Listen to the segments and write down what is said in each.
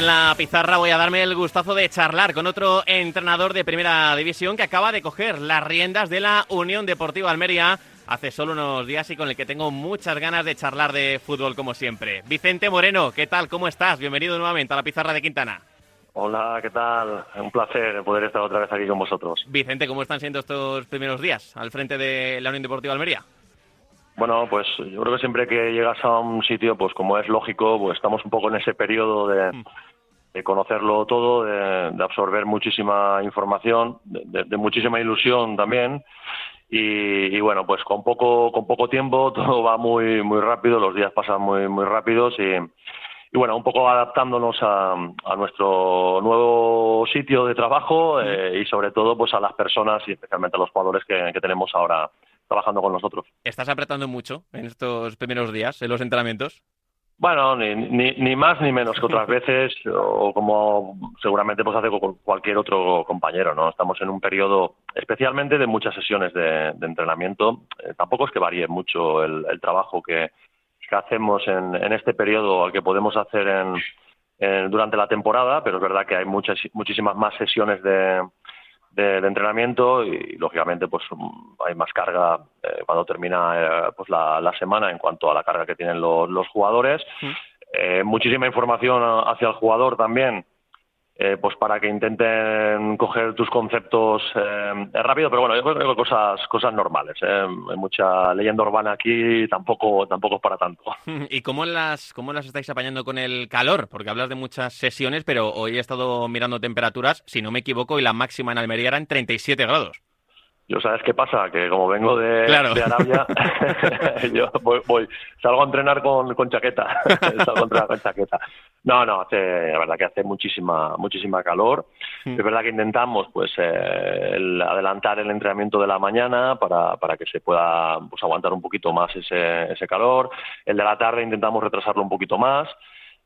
en la pizarra voy a darme el gustazo de charlar con otro entrenador de primera división que acaba de coger las riendas de la Unión Deportiva Almería hace solo unos días y con el que tengo muchas ganas de charlar de fútbol como siempre. Vicente Moreno, ¿qué tal? ¿Cómo estás? Bienvenido nuevamente a la pizarra de Quintana. Hola, ¿qué tal? Un placer poder estar otra vez aquí con vosotros. Vicente, ¿cómo están siendo estos primeros días al frente de la Unión Deportiva Almería? Bueno, pues yo creo que siempre que llegas a un sitio, pues como es lógico, pues estamos un poco en ese periodo de, mm. conocerlo todo, de, absorber muchísima información, de, muchísima ilusión también. Y, bueno, pues con poco con poco tiempo todo va muy muy rápido, los días pasan muy muy rápidos y, y bueno, un poco adaptándonos a, nuestro nuevo sitio de trabajo eh, y sobre todo pues a las personas y especialmente a los jugadores que tenemos ahora trabajando con nosotros. ¿Estás apretando mucho en estos primeros días, en los entrenamientos? Bueno, ni, ni, más ni menos que otras veces, o como seguramente pues hace con cualquier otro compañero, ¿no? Estamos en un periodo especialmente de muchas sesiones de, entrenamiento. Eh, tampoco es que varíe mucho el, trabajo que, hacemos en, este periodo al que podemos hacer en, durante la temporada, pero es verdad que hay muchas, muchísimas más sesiones de, de, entrenamiento y lógicamente pues mm, hay más carga eh, cuando termina eh, pues la, la, semana en cuanto a la carga que tienen los, los jugadores. Eh, muchísima información hacia el jugador también eh, pues para que intenten coger tus conceptos eh, rápido, pero bueno, yo creo que cosas, cosas normales. ¿eh? Hay mucha leyenda urbana aquí, tampoco, tampoco es para tanto. ¿Y cómo las, cómo las estáis apañando con el calor? Porque hablas de muchas sesiones, pero hoy he estado mirando temperaturas, si no me equivoco, y la máxima en Almería era en 37 grados. Yo sabes qué pasa, que como vengo de, Arabia, yo voy, salgo a entrenar con, con chaqueta, salgo a entrenar con chaqueta. No, no, hace, la verdad que hace muchísima, muchísima calor. Mm. Es verdad que intentamos, pues, eh, adelantar el entrenamiento de la mañana para, para que se pueda, pues, aguantar un poquito más ese, ese calor. El de la tarde intentamos retrasarlo un poquito más.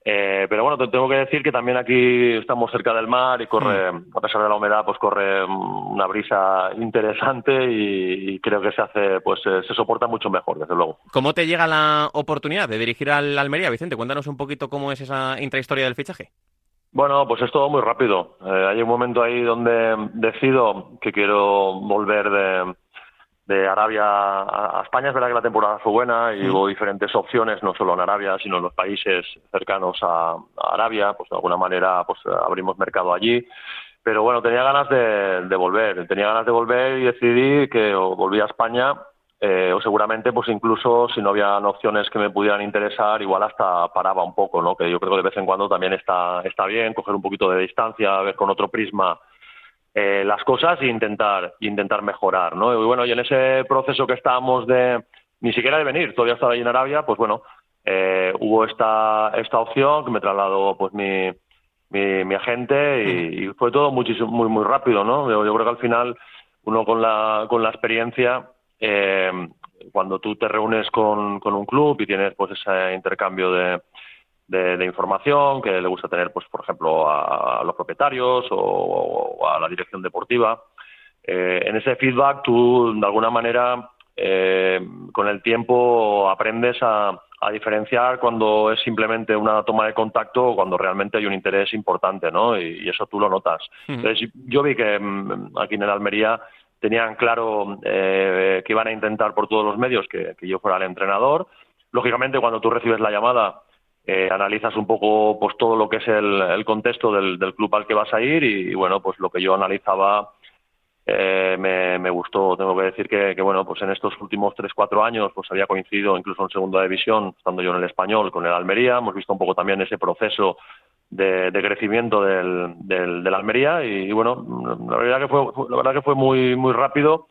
Eh, pero bueno, te tengo que decir que también aquí estamos cerca del mar y corre, mm. a pesar de la humedad, pues corre una brisa interesante y, creo que se hace, pues eh, se soporta mucho mejor, desde luego. ¿Cómo te llega la oportunidad de dirigir al Almería, Vicente? Cuéntanos un poquito cómo es esa intrahistoria del fichaje. Bueno, pues es todo muy rápido. Eh, hay un momento ahí donde decido que quiero volver de, de Arabia a España. Es verdad que la temporada fue buena y hubo diferentes opciones, no solo en Arabia, sino en los países cercanos a, Arabia. Pues de alguna manera pues abrimos mercado allí. Pero bueno, tenía ganas de, volver. Tenía ganas de volver y decidí que o volví a España eh, o seguramente pues incluso si no había opciones que me pudieran interesar, igual hasta paraba un poco, ¿no? Que yo creo que de vez en cuando también está, está bien coger un poquito de distancia, ver con otro prisma eh, las cosas e intentar, intentar mejorar, ¿no? Y bueno, y en ese proceso que estábamos de, ni siquiera de venir, todavía estaba ahí en Arabia, pues bueno, eh, hubo esta, esta opción que me trasladó pues mi, mi, agente y, fue todo muchísimo, muy, muy rápido, ¿no? Yo, creo que al final uno con la, con la experiencia, eh, cuando tú te reúnes con, con un club y tienes pues ese intercambio de, de, información que le gusta tener, pues, por ejemplo, a, los propietarios o, a la dirección deportiva. Eh, en ese feedback tú, de alguna manera, eh, con el tiempo aprendes a, diferenciar cuando es simplemente una toma de contacto o cuando realmente hay un interés importante, ¿no? Y, eso tú lo notas. Entonces, yo vi que mm, aquí en el Almería tenían claro eh, que iban a intentar por todos los medios que, que yo fuera el entrenador. Lógicamente, cuando tú recibes la llamada, eh, analizas un poco pues todo lo que es el, contexto del, club al que vas a ir y, bueno pues lo que yo analizaba eh, me, gustó. Tengo que decir que, bueno pues en estos últimos tres cuatro años pues había coincidido incluso en segunda división estando yo en el español con el Almería. Hemos visto un poco también ese proceso de, crecimiento del, del, Almería y, bueno la verdad que fue la verdad que fue muy muy rápido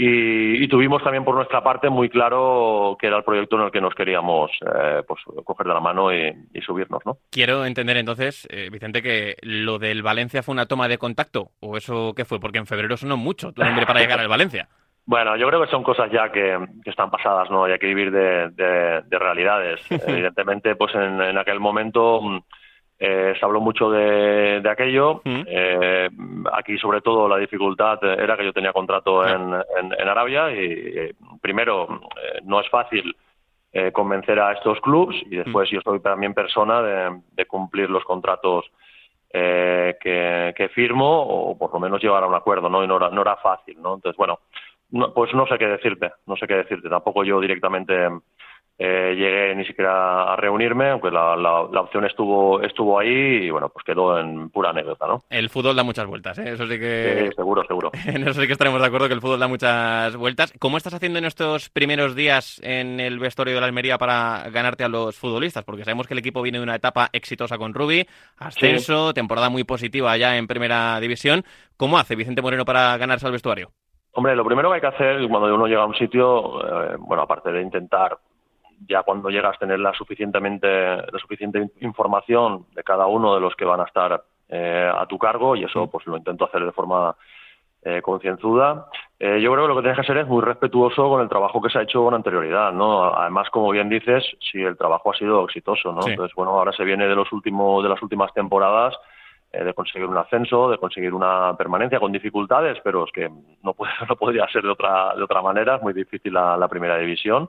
y, tuvimos también por nuestra parte muy claro que era el proyecto en el que nos queríamos eh, pues, coger de la mano y, subirnos, ¿no? Quiero entender entonces, eh, Vicente, que lo del Valencia fue una toma de contacto, ¿o eso qué fue? Porque en febrero sonó mucho tu nombre para llegar al Valencia. Bueno, yo creo que son cosas ya que, están pasadas, ¿no? Y hay que vivir de, realidades. Evidentemente, pues en, en aquel momento eh, se habló mucho de, aquello. Mm. Eh, aquí, sobre todo, la dificultad era que yo tenía contrato en, en, Arabia y, eh, primero, no es fácil eh, convencer a estos clubs y después yo soy también persona de, cumplir los contratos eh, que, firmo o por lo menos llegar a un acuerdo, ¿no? Y no era, no era fácil, ¿no? Entonces, bueno, pues no sé qué decirte, no sé qué decirte. Tampoco yo directamente eh, llegué ni siquiera a reunirme, aunque la, la, opción estuvo estuvo ahí y bueno, pues quedó en pura anécdota, ¿no? El fútbol da muchas vueltas, ¿eh? Eso sí que... seguro, seguro. en eso sí que estaremos de acuerdo que el fútbol da muchas vueltas. ¿Cómo estás haciendo en estos primeros días en el vestuario de la Almería para ganarte a los futbolistas? Porque sabemos que el equipo viene de una etapa exitosa con Rubi, ascenso, temporada muy positiva ya en Primera División. ¿Cómo hace Vicente Moreno para ganarse al vestuario? Hombre, lo primero que hay que hacer cuando uno llega a un sitio, eh, bueno, aparte de intentar ya cuando llegas a tener la suficientemente la suficiente información de cada uno de los que van a estar eh, a tu cargo y eso pues lo intento hacer de forma eh, concienzuda. Eh, yo creo que lo que tienes que hacer es muy respetuoso con el trabajo que se ha hecho con anterioridad, ¿no? Además, como bien dices, si el trabajo ha sido exitoso, ¿no? Entonces, bueno, ahora se viene de los últimos de las últimas temporadas eh, de conseguir un ascenso, de conseguir una permanencia con dificultades, pero es que no, puede, no podría ser de otra de otra manera, es muy difícil la primera división.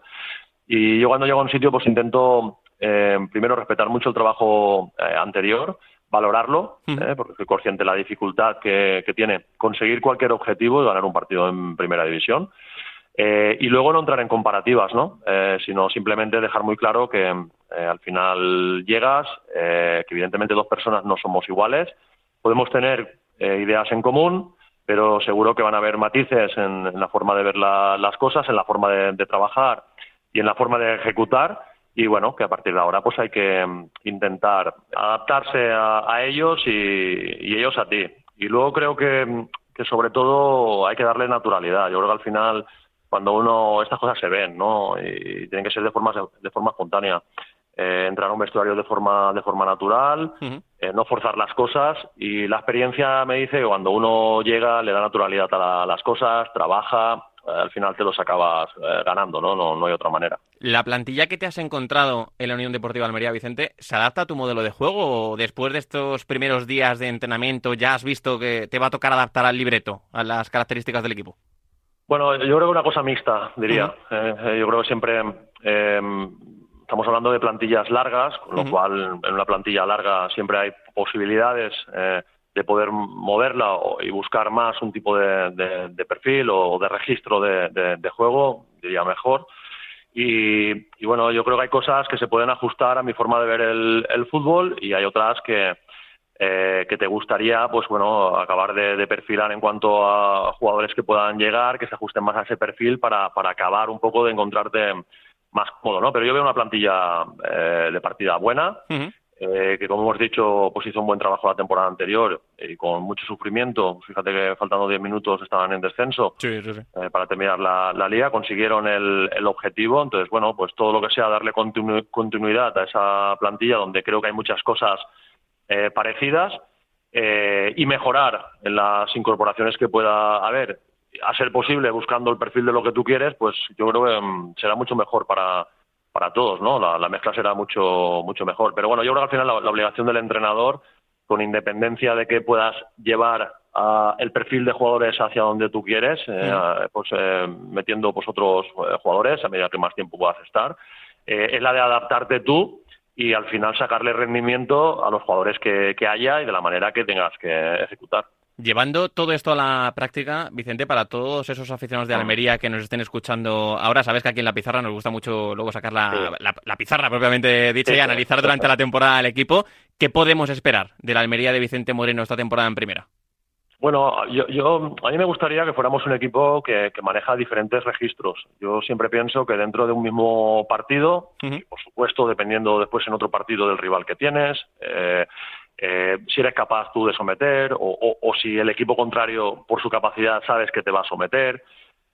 Y yo cuando llego a un sitio, pues intento eh, primero respetar mucho el trabajo eh, anterior, valorarlo, eh, porque soy consciente de la dificultad que, tiene conseguir cualquier objetivo y ganar un partido en primera división. y luego no entrar en comparativas, ¿no? sino simplemente dejar muy claro que al final llegas, que evidentemente dos personas no somos iguales, podemos tener ideas en común, pero seguro que van a haber matices en, la forma de ver las cosas, en la forma de trabajar y en la forma de ejecutar y bueno, que a partir de ahora pues hay que mm, intentar adaptarse a, ellos y, ellos a ti. Y luego creo que, mm, que sobre todo hay que darle naturalidad. Yo creo que al final cuando uno estas cosas se ven, ¿no? Y tienen que ser de forma de forma espontánea. Eh, entrar a un vestuario de forma de forma natural, eh, no forzar las cosas y la experiencia me dice que cuando uno llega le da naturalidad a las cosas, trabaja, al final te los acabas eh, ganando, ¿no? ¿no? No hay otra manera. ¿La plantilla que te has encontrado en la Unión Deportiva Almería, Vicente, se adapta a tu modelo de juego o después de estos primeros días de entrenamiento ya has visto que te va a tocar adaptar al libreto, a las características del equipo? Bueno, yo creo que una cosa mixta, diría. Eh, eh, yo creo que siempre estamos hablando de plantillas largas, con lo cual en una plantilla larga siempre hay posibilidades de poder moverla y buscar más un tipo de, perfil o de registro de, juego, diría mejor. Y, bueno, yo creo que hay cosas que se pueden ajustar a mi forma de ver el, fútbol y hay otras que, eh, que te gustaría, pues bueno, acabar de, perfilar en cuanto a jugadores que puedan llegar, que se ajusten más a ese perfil para, para acabar un poco de encontrarte más cómodo, ¿no? Pero yo veo una plantilla eh, de partida buena. Eh, que como hemos dicho, pues hizo un buen trabajo la temporada anterior y con mucho sufrimiento. Fíjate que faltando 10 minutos estaban en descenso eh, para terminar la, liga, consiguieron el, objetivo. Entonces, bueno, pues todo lo que sea darle continuidad a esa plantilla donde creo que hay muchas cosas eh, parecidas y mejorar en las incorporaciones que pueda haber, a ser posible buscando el perfil de lo que tú quieres, pues yo creo que mm, será mucho mejor para para todos, ¿no? La, mezcla será mucho, mucho mejor. Pero bueno, yo creo que al final la, obligación del entrenador, con independencia de que puedas llevar el perfil de jugadores hacia donde tú quieres, eh, pues eh, metiendo pues otros eh, jugadores a medida que más tiempo puedas estar, es la de adaptarte tú y al final sacarle rendimiento a los jugadores que haya y de la manera que tengas que ejecutar. Llevando todo esto a la práctica, Vicente, para todos esos aficionados de Almería que nos estén escuchando ahora, sabes que aquí en la pizarra nos gusta mucho luego sacar la, pizarra propiamente dicha y analizar durante la temporada al equipo. ¿Qué podemos esperar de la Almería de Vicente Moreno esta temporada en primera? Bueno, yo, a mí me gustaría que fuéramos un equipo que, maneja diferentes registros. Yo siempre pienso que dentro de un mismo partido, por supuesto, dependiendo después en otro partido del rival que tienes, eh, eh, si eres capaz tú de someter o, si el equipo contrario por su capacidad sabes que te va a someter.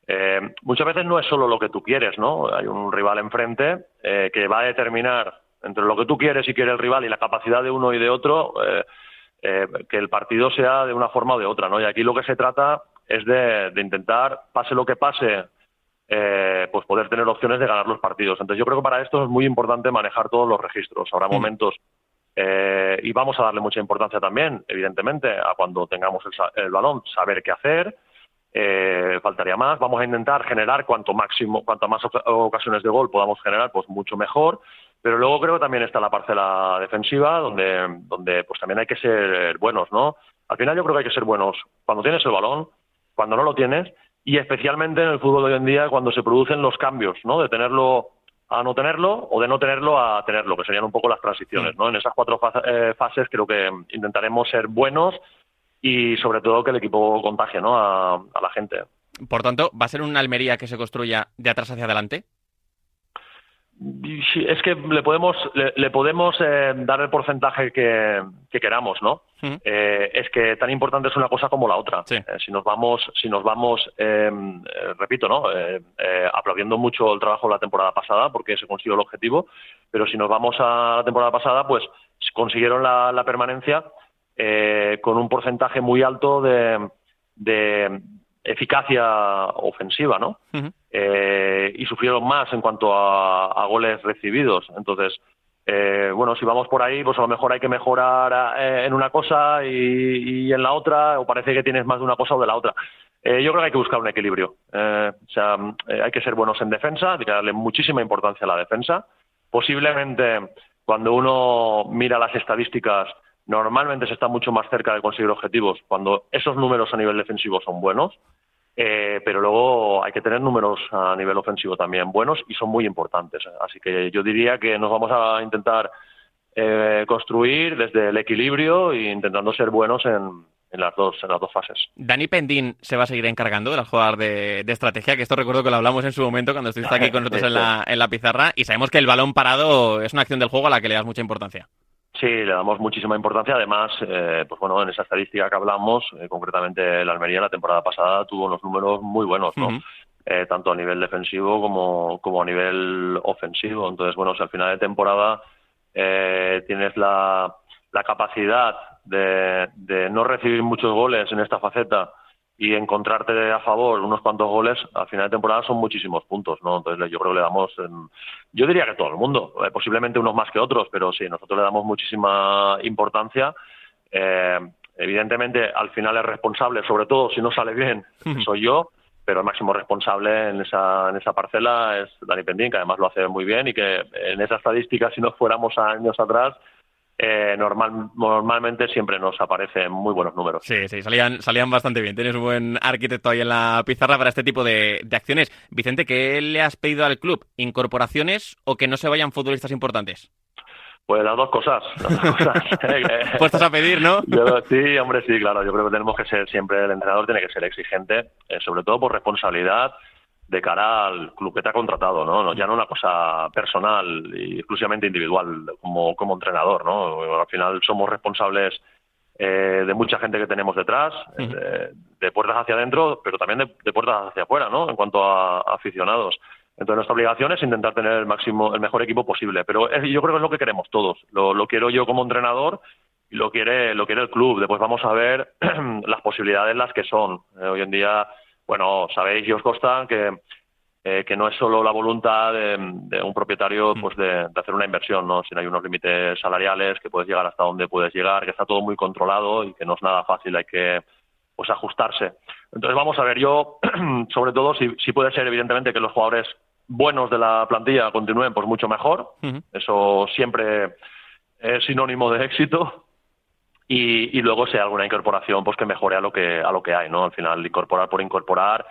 Eh, muchas veces no es solo lo que tú quieres, ¿no? Hay un rival enfrente eh, que va a determinar entre lo que tú quieres y quiere el rival y la capacidad de uno y de otro que el partido sea de una forma o de otra, ¿no? Y aquí lo que se trata es de, intentar, pase lo que pase, pues poder tener opciones de ganar los partidos. Entonces yo creo que para esto es muy importante manejar todos los registros. Habrá mm. momentos eh, y vamos a darle mucha importancia también, evidentemente, a cuando tengamos el, balón, saber qué hacer. eh, faltaría más. Vamos a intentar generar cuanto máximo, cuanto más ocasiones de gol podamos generar, pues mucho mejor. Pero luego creo que también está la parcela defensiva, donde, donde pues también hay que ser buenos, ¿no? Al final yo creo que hay que ser buenos cuando tienes el balón, cuando no lo tienes, y especialmente en el fútbol de hoy en día cuando se producen los cambios, ¿no? De tenerlo a no tenerlo o de no tenerlo a tenerlo, que serían un poco las transiciones, ¿no? En esas cuatro eh, fases creo que intentaremos ser buenos y sobre todo que el equipo contagie, ¿no? A, a la gente. Por tanto, ¿va a ser una Almería que se construya de atrás hacia adelante? Es que le podemos le, podemos eh, dar el porcentaje que, queramos no eh, es que tan importante es una cosa como la otra. Eh, si nos vamos si nos vamos em, repito no aplaudiendo mucho el trabajo de la temporada pasada porque se consiguió el objetivo pero si nos vamos a la temporada pasada pues consiguieron la, permanencia con un porcentaje muy alto de, de eficacia ofensiva no eh, y sufrieron más en cuanto a, goles recibidos. Entonces, eh, bueno, si vamos por ahí, pues a lo mejor hay que mejorar eh, en una cosa y, en la otra, o parece que tienes más de una cosa o de la otra. yo creo que hay que buscar un equilibrio. o sea, hay que ser buenos en defensa, hay que darle muchísima importancia a la defensa. Posiblemente, cuando uno mira las estadísticas, normalmente se está mucho más cerca de conseguir objetivos cuando esos números a nivel defensivo son buenos. Eh, pero luego hay que tener números a nivel ofensivo también buenos y son muy importantes. Así que yo diría que nos vamos a intentar eh, construir desde el equilibrio e intentando ser buenos en, las dos en las dos fases. Dani Pendín se va a seguir encargando de la jugar de, estrategia, que esto recuerdo que lo hablamos en su momento cuando estuviste aquí con nosotros en la, en la pizarra y sabemos que el balón parado es una acción del juego a la que le das mucha importancia. Sí, le damos muchísima importancia. Además, eh, pues bueno, en esa estadística que hablamos, eh, concretamente la Almería la temporada pasada tuvo unos números muy buenos, ¿no? Eh, tanto a nivel defensivo como, como a nivel ofensivo. Entonces, bueno, si al final de temporada tienes la, la capacidad de, de no recibir muchos goles en esta faceta y encontrarte a favor unos cuantos goles a final de temporada son muchísimos puntos, ¿no? Entonces yo creo que le damos, yo diría que todo el mundo, eh, posiblemente unos más que otros, pero sí, nosotros le damos muchísima importancia. Eh, evidentemente, al final es responsable, sobre todo si no sale bien, soy yo, pero el máximo responsable en esa, en esa parcela es Dani Pendín, que además lo hace muy bien y que en esa estadística, si nos fuéramos años atrás, eh, normal, normalmente siempre nos aparecen muy buenos números. Sí, sí, salían, salían bastante bien. Tienes un buen arquitecto ahí en la pizarra para este tipo de, acciones. Vicente, ¿qué le has pedido al club? ¿Incorporaciones o que no se vayan futbolistas importantes? Pues las dos cosas. Puestos a pedir, ¿no? sí, hombre, sí, claro. Yo creo que tenemos que ser siempre, el entrenador tiene que ser exigente, eh, sobre todo por responsabilidad de cara al club que te ha contratado, ¿no? Ya no una cosa personal y exclusivamente individual como, como entrenador, ¿no? Al final somos responsables eh, de mucha gente que tenemos detrás, de, puertas hacia adentro, pero también de, puertas hacia afuera, ¿no? En cuanto a, aficionados. Entonces nuestra obligación es intentar tener el máximo, el mejor equipo posible. Pero yo creo que es lo que queremos todos. Lo, lo quiero yo como entrenador y lo quiere, lo quiere el club. Después vamos a ver las posibilidades las que son. Eh, hoy en día bueno, sabéis y os consta que, eh, que no es solo la voluntad de, un propietario mm. pues de, hacer una inversión, ¿no? sino hay unos límites salariales que puedes llegar hasta donde puedes llegar, que está todo muy controlado y que no es nada fácil, hay que pues ajustarse. Entonces vamos a ver, yo sobre todo si, si puede ser evidentemente que los jugadores buenos de la plantilla continúen pues mucho mejor, eso siempre es sinónimo de éxito, y, y, luego sea alguna incorporación pues que mejore a lo que a lo que hay no al final incorporar por incorporar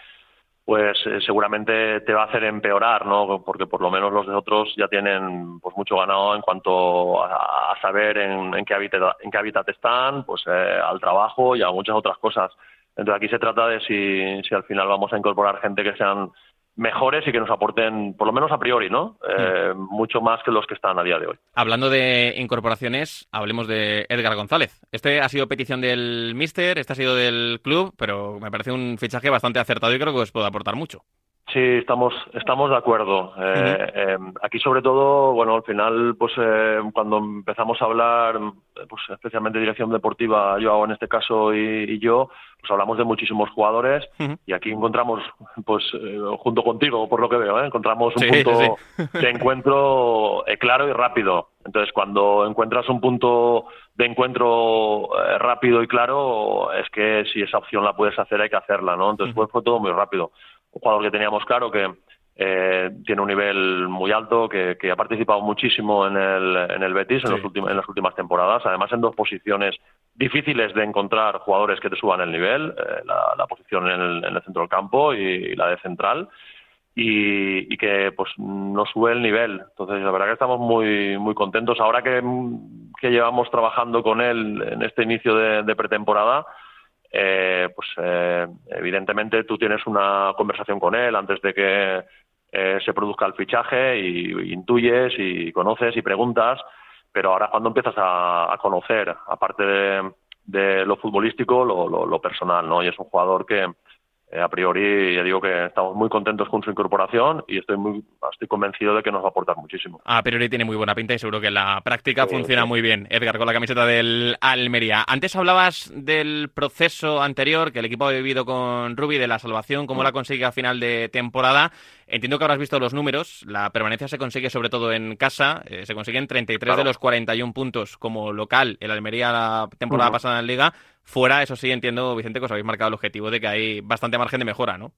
pues eh, seguramente te va a hacer empeorar no porque por lo menos los de otros ya tienen pues mucho ganado en cuanto a, saber en, en, qué hábitat en qué hábitat están pues eh, al trabajo y a muchas otras cosas. Entonces aquí se trata de si, si al final vamos a incorporar gente que sean mejores y que nos aporten, por lo menos a priori, ¿no? Eh, mucho más que los que están a día de hoy. Hablando de incorporaciones, hablemos de Edgar González. Este ha sido petición del Mister, este ha sido del club, pero me parece un fichaje bastante acertado y creo que os puede aportar mucho. Sí, estamos, estamos de acuerdo. Eh, eh, aquí sobre todo, bueno, al final, pues eh, cuando empezamos a hablar, pues especialmente dirección deportiva, yo en este caso y, yo, pues hablamos de muchísimos jugadores y aquí encontramos, pues junto contigo, por lo que veo, encontramos un punto de encuentro claro y rápido. Entonces, cuando encuentras un punto de encuentro rápido y claro, es que si esa opción la puedes hacer, hay que hacerla, ¿no? Entonces, pues fue todo muy rápido un jugador que teníamos claro que eh, tiene un nivel muy alto, que, ha participado muchísimo en el, en el Betis en, los en las últimas temporadas, además en dos posiciones difíciles de encontrar jugadores que te suban el nivel, eh, la, posición en el, centro del campo y, la de central. Y, que pues no sube el nivel. Entonces, la verdad que estamos muy muy contentos. Ahora que, que llevamos trabajando con él en este inicio de pretemporada, eh, pues eh, evidentemente tú tienes una conversación con él antes de que eh, se produzca el fichaje y, intuyes y conoces y preguntas, pero ahora cuando empiezas a, conocer, aparte de, lo futbolístico, lo, lo, personal, ¿no? Y es un jugador que, a priori ya digo que estamos muy contentos con su incorporación y estoy muy estoy convencido de que nos va a aportar muchísimo. A priori tiene muy buena pinta y seguro que la práctica funciona muy bien. Edgar, con la camiseta del Almería. Antes hablabas del proceso anterior que el equipo ha vivido con Rubi de la salvación, cómo la consigue a final de temporada. Entiendo que habrás visto los números. La permanencia se consigue sobre todo en casa. Eh, se consiguen 33 de los 41 puntos como local. El Almería la temporada pasada en Liga. Fuera, eso sí, entiendo, Vicente, que os habéis marcado el objetivo de que hay bastante margen de mejora, ¿no?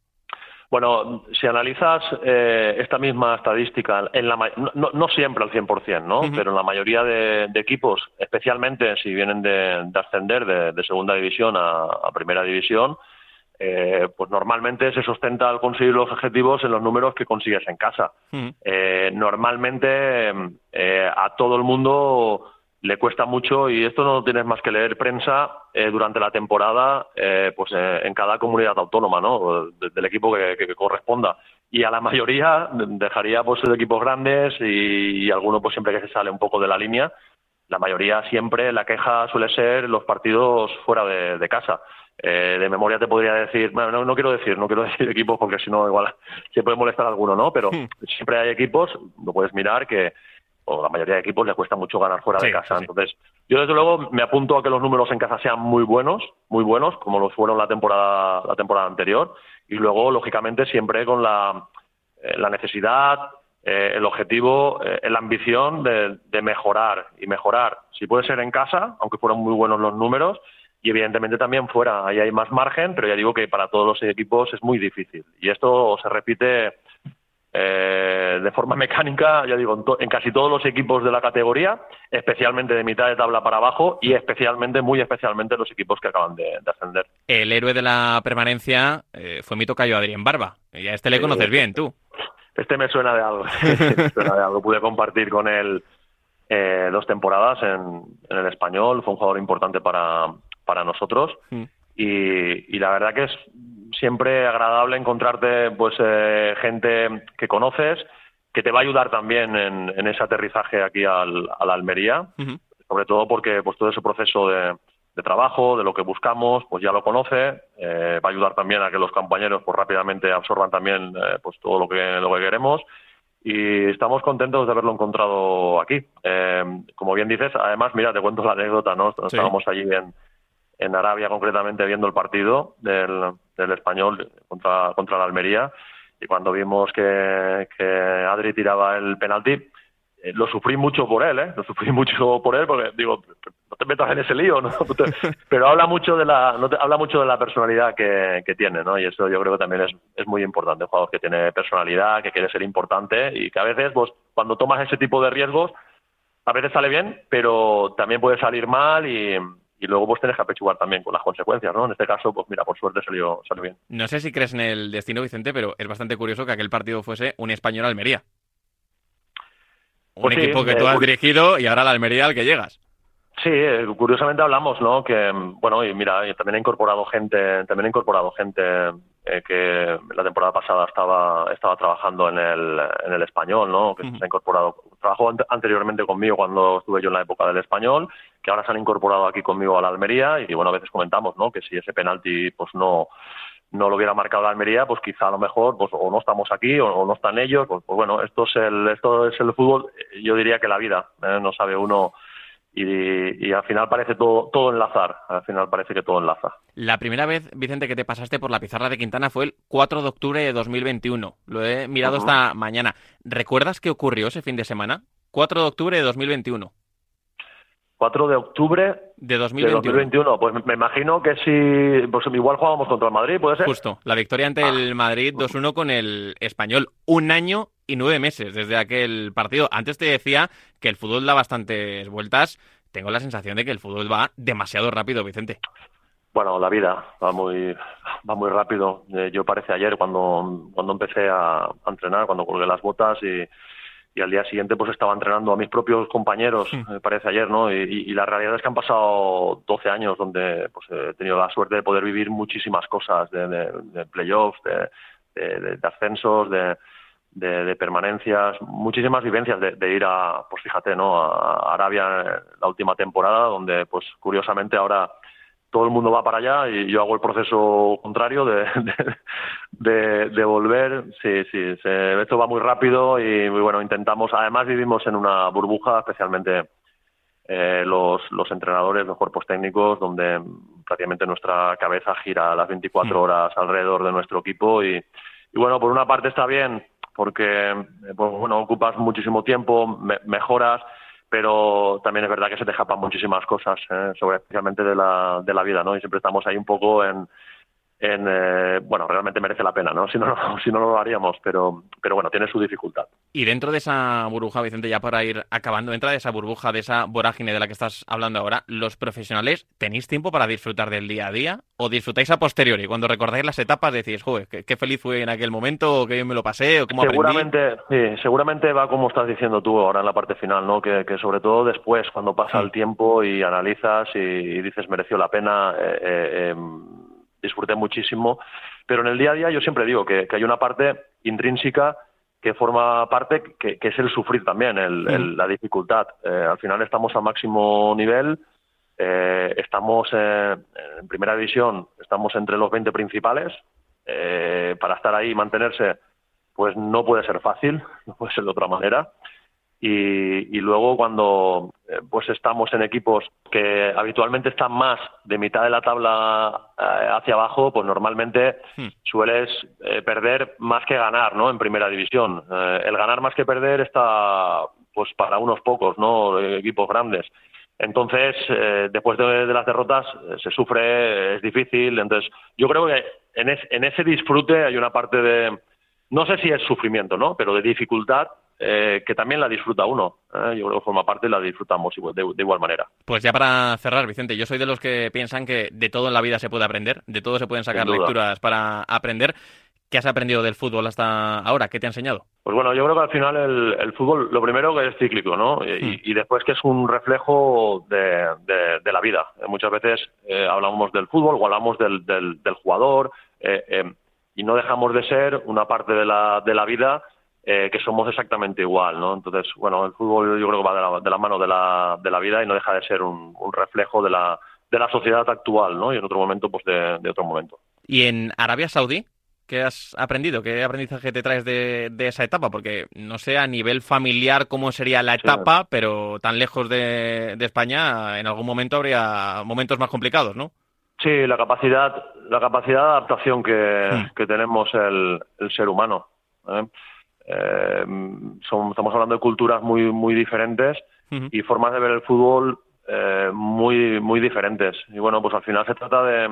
Bueno, si analizas eh, esta misma estadística, en la, no, siempre al 100%, ¿no? Pero en la mayoría de, equipos, especialmente si vienen de, ascender de, segunda división a primera división, eh, pues normalmente se sustenta al conseguir los objetivos en los números que consigues en casa. Eh, normalmente eh, a todo el mundo le cuesta mucho y esto no tienes más que leer prensa durante la temporada pues en cada comunidad autónoma no del equipo que, corresponda y a la mayoría dejaría pues de equipos grandes y, alguno pues siempre que se sale un poco de la línea la mayoría siempre la queja suele ser los partidos fuera de casa eh, de memoria te podría decir, bueno, no, quiero decir, no quiero decir equipos porque si no igual se puede molestar a alguno, ¿no? Pero hmm. siempre hay equipos, lo puedes mirar que o la mayoría de equipos les cuesta mucho ganar fuera de casa. Entonces, yo desde luego me apunto a que los números en casa sean muy buenos, muy buenos, como los fueron la temporada, la temporada anterior, y luego, lógicamente, siempre con la, eh, la necesidad, eh, el objetivo, la ambición de, de mejorar y mejorar. Si puede ser en casa, aunque fueron muy buenos los números, y evidentemente también fuera. Ahí hay más margen, pero ya digo que para todos los equipos es muy difícil. Y esto se repite eh, de forma mecánica, ya digo, en, casi todos los equipos de la categoría, especialmente de mitad de tabla para abajo y especialmente, muy especialmente los equipos que acaban de, ascender. El héroe de la permanencia eh, fue mi tocayo Adrián Barba. Y a este le conoces bien, tú. Este me suena de algo. me suena de algo. Pude compartir con él eh, dos temporadas en, en, el español. Fue un jugador importante para, para nosotros. Mm. Y, la verdad que es siempre agradable encontrarte pues eh, gente que conoces, que te va a ayudar también en, ese aterrizaje aquí al, a la Almería, sobre todo porque pues todo ese proceso de, trabajo, de lo que buscamos, pues ya lo conoce, eh, va a ayudar también a que los compañeros pues rápidamente absorban también eh, pues todo lo que, lo que queremos y estamos contentos de haberlo encontrado aquí. como bien dices, además, mira, te cuento la anécdota, ¿no? Estábamos allí en, en Arabia concretamente viendo el partido del, del español contra, contra la Almería y cuando vimos que, que Adri tiraba el penalti, eh, lo sufrí mucho por él, ¿eh? Lo sufrí mucho por él porque digo, no te metas en ese lío, ¿no? Pero habla mucho de la, no te, habla mucho de la personalidad que, que tiene, ¿no? Y eso yo creo que también es, es muy importante, un jugador que tiene personalidad, que quiere ser importante y que a veces, pues, cuando tomas ese tipo de riesgos, a veces sale bien, pero también puede salir mal y, y luego pues tienes que apechugar también con las consecuencias, ¿no? En este caso, pues mira, por suerte salió, salió bien. No sé si crees en el destino, Vicente, pero es bastante curioso que aquel partido fuese un español Almería. Un pues equipo que tú has dirigido y ahora la Almería al que llegas. Sí, eh, curiosamente hablamos, ¿no? Que, bueno, y mira, también he incorporado gente, también he incorporado gente eh, que la temporada pasada estaba, estaba trabajando en el, en el español, ¿no? Que se ha incorporado, trabajó anteriormente conmigo cuando estuve yo en la época del español, que ahora se han incorporado aquí conmigo a la Almería y, bueno, a veces comentamos, ¿no? Que si ese penalti, pues no, no lo hubiera marcado la Almería, pues quizá a lo mejor pues o no estamos aquí o, no están ellos, pues, pues, bueno, esto es el esto es el fútbol, yo diría que la vida, ¿eh? no sabe uno y, al final parece todo, todo enlazar, al final parece que todo enlaza. La primera vez, Vicente, que te pasaste por la pizarra de Quintana fue el 4 de octubre de 2021. Lo he mirado esta mañana. ¿Recuerdas qué ocurrió ese fin de semana? 4 de octubre de 2021. 4 de octubre de 2021. Pues me imagino que si pues igual jugábamos contra el Madrid, ¿puede ser? Justo, la victoria ante el ah. Madrid 2-1 con el Español. Un año y nueve meses desde aquel partido. Antes te decía que el fútbol da bastantes vueltas. Tengo la sensación de que el fútbol va demasiado rápido, Vicente. Bueno, la vida va muy va muy rápido. Eh, yo parece ayer cuando, cuando empecé a entrenar, cuando colgué las botas y y al día siguiente pues estaba entrenando a mis propios compañeros, me parece ayer, ¿no? Y, la realidad es que han pasado 12 años donde pues, he tenido la suerte de poder vivir muchísimas cosas, de, de, playoffs, de, ascensos, de, permanencias, muchísimas vivencias de, ir a, pues fíjate, ¿no? A Arabia la última temporada, donde pues curiosamente ahora todo el mundo va para allá y yo hago el proceso contrario de, de, volver. Sí, sí, esto va muy rápido y bueno, intentamos, además vivimos en una burbuja, especialmente eh, los, los entrenadores, los cuerpos técnicos, donde prácticamente nuestra cabeza gira las 24 mm. horas alrededor de nuestro equipo y, y bueno, por una parte está bien porque pues, bueno, ocupas muchísimo tiempo, mejoras pero también es verdad que se te escapan muchísimas cosas, ¿eh? sobre especialmente de la, de la vida, ¿no? Y siempre estamos ahí un poco en, eh, bueno, realmente merece la pena, ¿no? Si no, si no, lo haríamos, pero, pero bueno, tiene su dificultad. Y dentro de esa burbuja, Vicente, ya para ir acabando, dentro de esa burbuja, de esa vorágine de la que estás hablando ahora, ¿los profesionales tenéis tiempo para disfrutar del día a día o disfrutáis a posteriori? Cuando recordáis las etapas decís, joder, qué, feliz fui en aquel momento, o qué bien me lo pasé, o cómo seguramente, Sí, seguramente va como estás diciendo tú ahora en la parte final, ¿no? Que, que sobre todo después, cuando pasa el tiempo y analizas y, dices mereció la pena, eh, eh, em, disfruté muchísimo, pero en el día a día yo siempre digo que, hay una parte intrínseca que forma parte, que, es el sufrir también, el, la dificultad. Eh, al final estamos a máximo nivel, eh, estamos en primera división, estamos entre los 20 principales. Eh, para estar ahí y mantenerse, pues no puede ser fácil, no puede ser de otra manera. Y, luego cuando eh, pues estamos en equipos que habitualmente están más de mitad de la tabla eh, hacia abajo, pues normalmente hmm. sueles eh, perder más que ganar, ¿no? En primera división. el ganar más que perder está pues para unos pocos, ¿no? Equipos grandes. Entonces, después de, las derrotas se sufre, es difícil. Entonces, yo creo que en, en ese disfrute hay una parte de, no sé si es sufrimiento, ¿no? Pero de dificultad eh, que también la disfruta uno. ¿eh? Yo creo que forma parte y la disfrutamos de, igual manera. Pues ya para cerrar, Vicente, yo soy de los que piensan que de todo en la vida se puede aprender, de todo se pueden sacar lecturas para aprender. ¿Qué has aprendido del fútbol hasta ahora? ¿Qué te ha enseñado? Pues bueno, yo creo que al final el, fútbol, lo primero que es cíclico, ¿no? Y, hmm. después que es un reflejo de, la vida. Muchas veces eh, hablamos del fútbol o hablamos del, jugador y no dejamos de ser una parte de la, de la vida eh, que somos exactamente igual, ¿no? Entonces, bueno, el fútbol yo creo que va de la, de la mano de la, de la vida y no deja de ser un, reflejo de la, de la sociedad actual, ¿no? Y en otro momento, pues de, otro momento. ¿Y en Arabia Saudí? ¿Qué has aprendido? ¿Qué aprendizaje te traes de, de, esa etapa? Porque no sé a nivel familiar cómo sería la etapa, pero tan lejos de, de, España, en algún momento habría momentos más complicados, ¿no? Sí, la capacidad, la capacidad de adaptación que, hmm. que tenemos el, el ser humano. ¿eh? Eh, estamos hablando de culturas muy, muy diferentes y formas de ver el fútbol eh, muy muy diferentes. Y bueno pues al final se trata de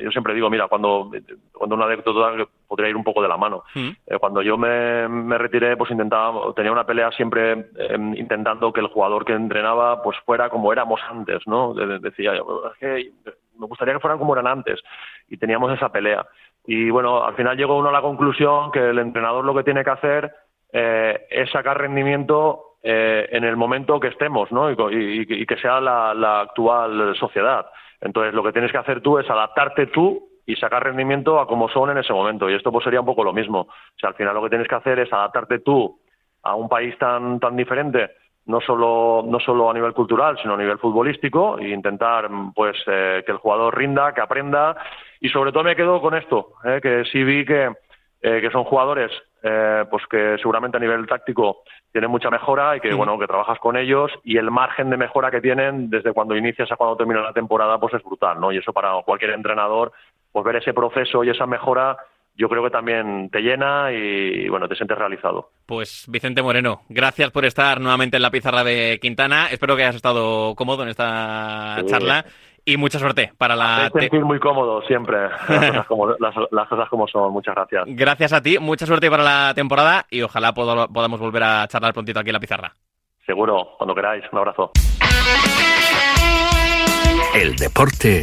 yo siempre digo mira cuando cuando una anécdota podría ir un poco de la mano. Eh, cuando yo me, me, retiré pues intentaba tenía una pelea siempre em, intentando que el jugador que entrenaba pues fuera como éramos antes no decía es que me gustaría que fueran como eran antes y teníamos esa pelea y bueno, al final llegó uno a la conclusión que el entrenador lo que tiene que hacer eh, es sacar rendimiento eh, en el momento que estemos, ¿no? Y, que sea la, actual sociedad. Entonces, lo que tienes que hacer tú es adaptarte tú y sacar rendimiento a como son en ese momento. Y esto pues sería un poco lo mismo. O sea, al final lo que tienes que hacer es adaptarte tú a un país tan, tan diferente no solo, no solo a nivel cultural, sino a nivel futbolístico, e intentar pues eh, que el jugador rinda, que aprenda, y sobre todo me quedo con esto, eh, que sí vi que, eh, que son jugadores pues que seguramente a nivel táctico tienen mucha mejora y que bueno que trabajas con ellos y el margen de mejora que tienen desde cuando inicias a cuando termina la temporada pues es brutal, ¿no? Y eso para cualquier entrenador, pues ver ese proceso y esa mejora yo creo que también te llena y bueno, te sientes realizado. Pues Vicente Moreno, gracias por estar nuevamente en la pizarra de Quintana. Espero que hayas estado cómodo en esta charla y mucha suerte para la... Me sentir muy cómodo siempre, las cosas, como, son. Muchas gracias. Gracias a ti, mucha suerte para la temporada y ojalá podamos volver a charlar prontito aquí en la pizarra. Seguro, cuando queráis. Un abrazo. El deporte